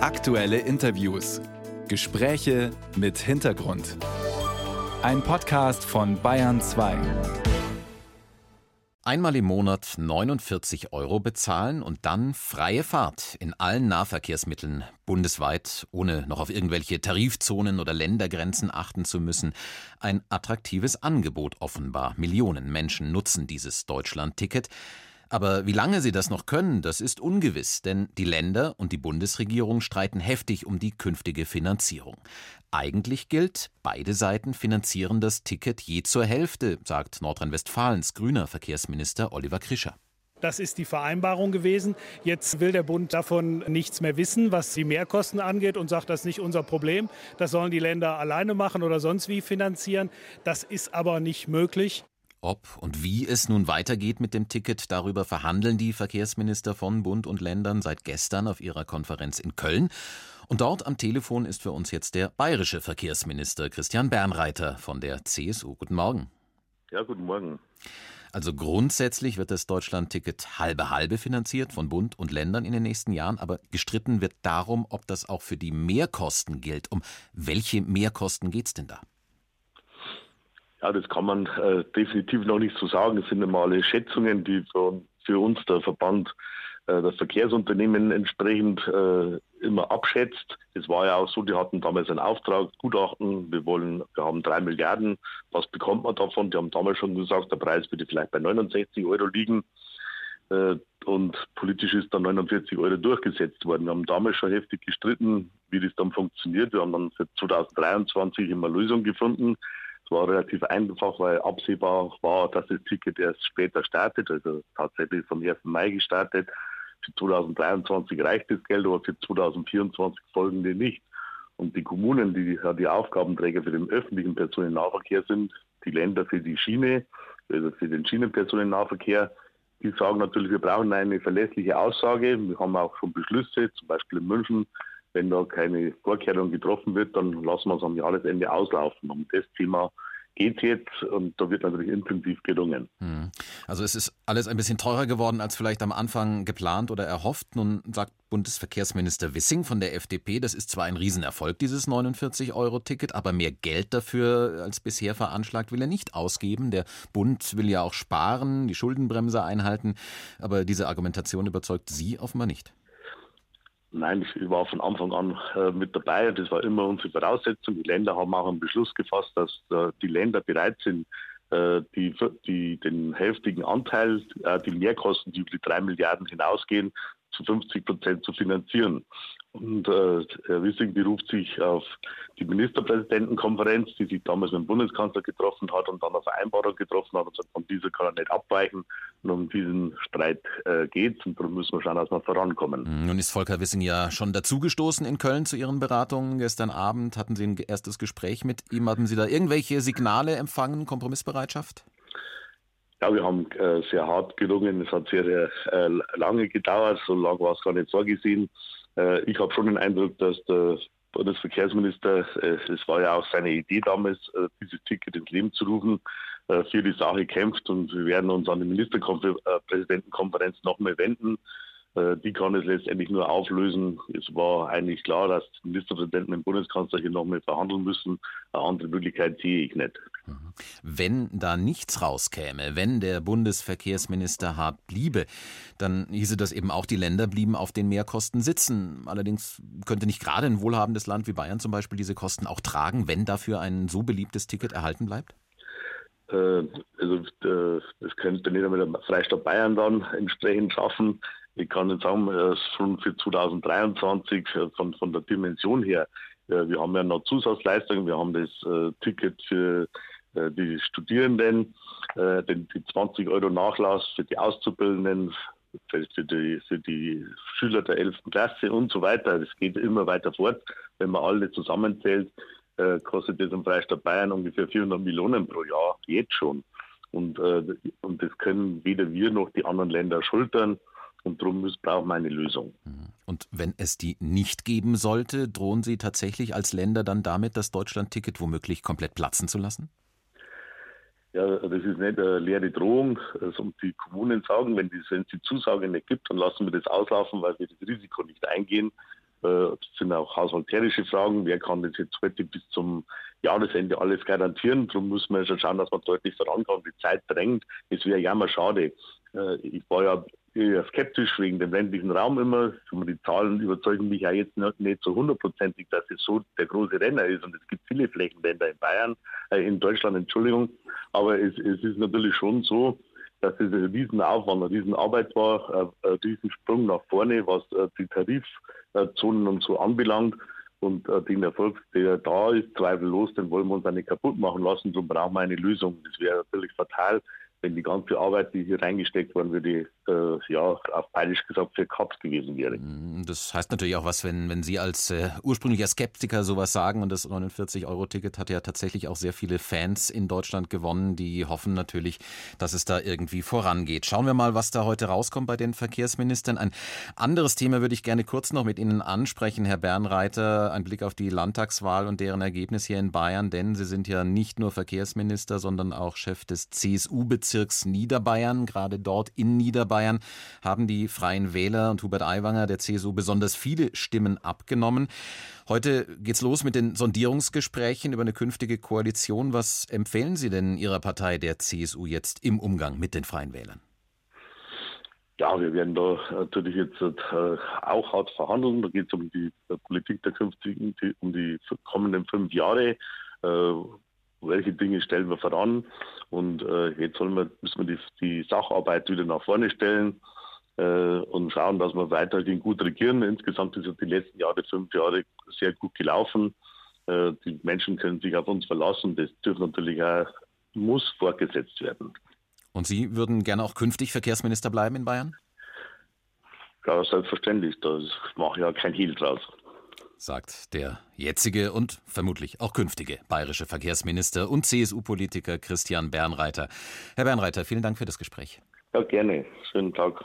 Aktuelle Interviews. Gespräche mit Hintergrund. Ein Podcast von Bayern 2. Einmal im Monat 49 Euro bezahlen und dann freie Fahrt in allen Nahverkehrsmitteln bundesweit, ohne noch auf irgendwelche Tarifzonen oder Ländergrenzen achten zu müssen. Ein attraktives Angebot offenbar. Millionen Menschen nutzen dieses Deutschland-Ticket. Aber wie lange sie das noch können, das ist ungewiss, denn die Länder und die Bundesregierung streiten heftig um die künftige Finanzierung. Eigentlich gilt, beide Seiten finanzieren das Ticket je zur Hälfte, sagt Nordrhein-Westfalens grüner Verkehrsminister Oliver Krischer. Das ist die Vereinbarung gewesen. Jetzt will der Bund davon nichts mehr wissen, was die Mehrkosten angeht und sagt, das ist nicht unser Problem. Das sollen die Länder alleine machen oder sonst wie finanzieren. Das ist aber nicht möglich. Ob und wie es nun weitergeht mit dem Ticket, darüber verhandeln die Verkehrsminister von Bund und Ländern seit gestern auf ihrer Konferenz in Köln. Und dort am Telefon ist für uns jetzt der bayerische Verkehrsminister Christian Bernreiter von der CSU. Guten Morgen. Ja, guten Morgen. Also grundsätzlich wird das Deutschland-Ticket halbe halbe finanziert von Bund und Ländern in den nächsten Jahren, aber gestritten wird darum, ob das auch für die Mehrkosten gilt. Um welche Mehrkosten geht es denn da? Ja, das kann man äh, definitiv noch nicht so sagen. Es sind normale Schätzungen, die für, für uns der Verband äh, das Verkehrsunternehmen entsprechend äh, immer abschätzt. Es war ja auch so, die hatten damals einen Auftrag, Gutachten, wir wollen, wir haben drei Milliarden, was bekommt man davon? Die haben damals schon gesagt, der Preis würde vielleicht bei 69 Euro liegen. Äh, und politisch ist dann 49 Euro durchgesetzt worden. Wir haben damals schon heftig gestritten, wie das dann funktioniert. Wir haben dann für 2023 immer Lösung gefunden. Es war relativ einfach, weil absehbar war, dass das Ticket erst später startet, also tatsächlich vom 1. Mai gestartet. Für 2023 reicht das Geld, aber für 2024 folgende nicht. Und die Kommunen, die ja die Aufgabenträger für den öffentlichen Personennahverkehr sind, die Länder für die Schiene, also für den Schienenpersonennahverkehr, die sagen natürlich, wir brauchen eine verlässliche Aussage. Wir haben auch schon Beschlüsse, zum Beispiel in München, wenn da keine Vorkehrung getroffen wird, dann lassen wir es am Jahresende auslaufen. Um das Thema geht jetzt und da wird natürlich intensiv gelungen. Hm. Also es ist alles ein bisschen teurer geworden als vielleicht am Anfang geplant oder erhofft. Nun sagt Bundesverkehrsminister Wissing von der FDP, das ist zwar ein Riesenerfolg, dieses 49-Euro-Ticket, aber mehr Geld dafür als bisher veranschlagt will er nicht ausgeben. Der Bund will ja auch sparen, die Schuldenbremse einhalten, aber diese Argumentation überzeugt Sie offenbar nicht. Nein, ich war von Anfang an äh, mit dabei und das war immer unsere Voraussetzung. Die Länder haben auch einen Beschluss gefasst, dass äh, die Länder bereit sind, äh, die, die, den heftigen Anteil, äh, die Mehrkosten, die über die drei Milliarden hinausgehen, zu 50 Prozent zu finanzieren. Und äh, Herr Wissing beruft sich auf die Ministerpräsidentenkonferenz, die sich damals mit dem Bundeskanzler getroffen hat und dann eine Vereinbarung getroffen hat und sagt, von dieser kann er nicht abweichen. Und um diesen Streit äh, geht es und darum müssen wir schauen, dass wir vorankommen. Hm, nun ist Volker Wissing ja schon dazugestoßen in Köln zu Ihren Beratungen. Gestern Abend hatten Sie ein erstes Gespräch mit ihm. Hatten Sie da irgendwelche Signale empfangen, Kompromissbereitschaft? Ja, wir haben äh, sehr hart gelungen. Es hat sehr, sehr äh, lange gedauert. So lange war es gar nicht vorgesehen. Äh, ich habe schon den Eindruck, dass der Bundesverkehrsminister, äh, es war ja auch seine Idee damals, äh, dieses Ticket ins Leben zu rufen, äh, für die Sache kämpft. Und wir werden uns an die Ministerpräsidentenkonferenz nochmal wenden die kann es letztendlich nur auflösen. Es war eigentlich klar, dass die Ministerpräsidenten mit dem Bundeskanzler hier nochmal verhandeln müssen. Eine andere Möglichkeit sehe ich nicht. Mhm. Wenn da nichts rauskäme, wenn der Bundesverkehrsminister hart bliebe, dann hieße das eben auch, die Länder blieben auf den Mehrkosten sitzen. Allerdings könnte nicht gerade ein wohlhabendes Land wie Bayern zum Beispiel diese Kosten auch tragen, wenn dafür ein so beliebtes Ticket erhalten bleibt? Äh, also äh, das könnte nicht einmal der Freistaat Bayern dann entsprechend schaffen. Ich kann nicht sagen, schon für 2023 äh, von, von der Dimension her. Wir haben ja noch Zusatzleistungen. Wir haben das Ticket für die Studierenden, den, die 20 Euro Nachlass für die Auszubildenden, für die, für die Schüler der 11. Klasse und so weiter. Das geht immer weiter fort. Wenn man alle zusammenzählt, äh, kostet das im Freistaat Bayern ungefähr 400 Millionen pro Jahr, jetzt schon. Und, äh, und das können weder wir noch die anderen Länder schultern. Und darum brauchen wir eine Lösung. Mhm. Und wenn es die nicht geben sollte, drohen Sie tatsächlich als Länder dann damit, das Deutschland-Ticket womöglich komplett platzen zu lassen? Ja, das ist nicht eine leere Drohung. Also die Kommunen sagen, wenn, es die Zusage nicht gibt, dann lassen wir das auslaufen, weil wir das Risiko nicht eingehen. Das sind auch haushalterische Fragen. Wer kann das jetzt heute bis zum Jahresende alles garantieren? Darum muss man schon schauen, dass man deutlich vorankommt. Die Zeit drängt. Es wäre ja mal schade. Ich war ja eher skeptisch wegen dem ländlichen Raum immer. Die Zahlen überzeugen mich ja jetzt nicht so hundertprozentig, dass es so der große Renner ist. Und es gibt viele Flächenländer in Bayern, äh, in Deutschland, Entschuldigung. Aber es, es ist natürlich schon so, dass es ein Riesenaufwand, eine Riesenarbeit war, ein Riesensprung nach vorne, was äh, die Tarifzonen und so anbelangt. Und äh, den Erfolg, der da ist, zweifellos, den wollen wir uns auch nicht kaputt machen lassen. Darum brauchen wir eine Lösung. Das wäre natürlich fatal, wenn die ganze Arbeit, die hier reingesteckt worden würde, äh, ja, auf bayerisch gesagt für Kaps gewesen wäre. Mm, das heißt natürlich auch was, wenn, wenn Sie als äh, ursprünglicher Skeptiker sowas sagen und das 49-Euro-Ticket hat ja tatsächlich auch sehr viele Fans in Deutschland gewonnen, die hoffen natürlich, dass es da irgendwie vorangeht. Schauen wir mal, was da heute rauskommt bei den Verkehrsministern. Ein anderes Thema würde ich gerne kurz noch mit Ihnen ansprechen, Herr Bernreiter. Ein Blick auf die Landtagswahl und deren Ergebnis hier in Bayern, denn Sie sind ja nicht nur Verkehrsminister, sondern auch Chef des CSU-Bezirks Niederbayern. Gerade dort in Niederbayern Bayern haben die Freien Wähler und Hubert Aiwanger der CSU besonders viele Stimmen abgenommen. Heute geht's los mit den Sondierungsgesprächen über eine künftige Koalition. Was empfehlen Sie denn Ihrer Partei, der CSU, jetzt im Umgang mit den Freien Wählern? Ja, wir werden da natürlich jetzt äh, auch hart verhandeln. Da geht es um die Politik der künftigen, um die kommenden fünf Jahre. Welche Dinge stellen wir voran. Und äh, jetzt wir, müssen wir die, die, Sacharbeit wieder nach vorne stellen äh, und schauen, dass wir weiterhin gut regieren. Insgesamt es die letzten Jahre, fünf Jahre, sehr gut gelaufen. Äh, die Menschen können sich auf uns verlassen. Das dürfte natürlich auch, muss fortgesetzt werden. Und Sie würden gerne auch künftig Verkehrsminister bleiben in Bayern? Ja, selbstverständlich. Da mache ich ja kein Hehl draus sagt der jetzige und vermutlich auch künftige bayerische Verkehrsminister und CSU-Politiker Christian Bernreiter. Herr Bernreiter, vielen Dank für das Gespräch. Ja, gerne. Schönen Tag.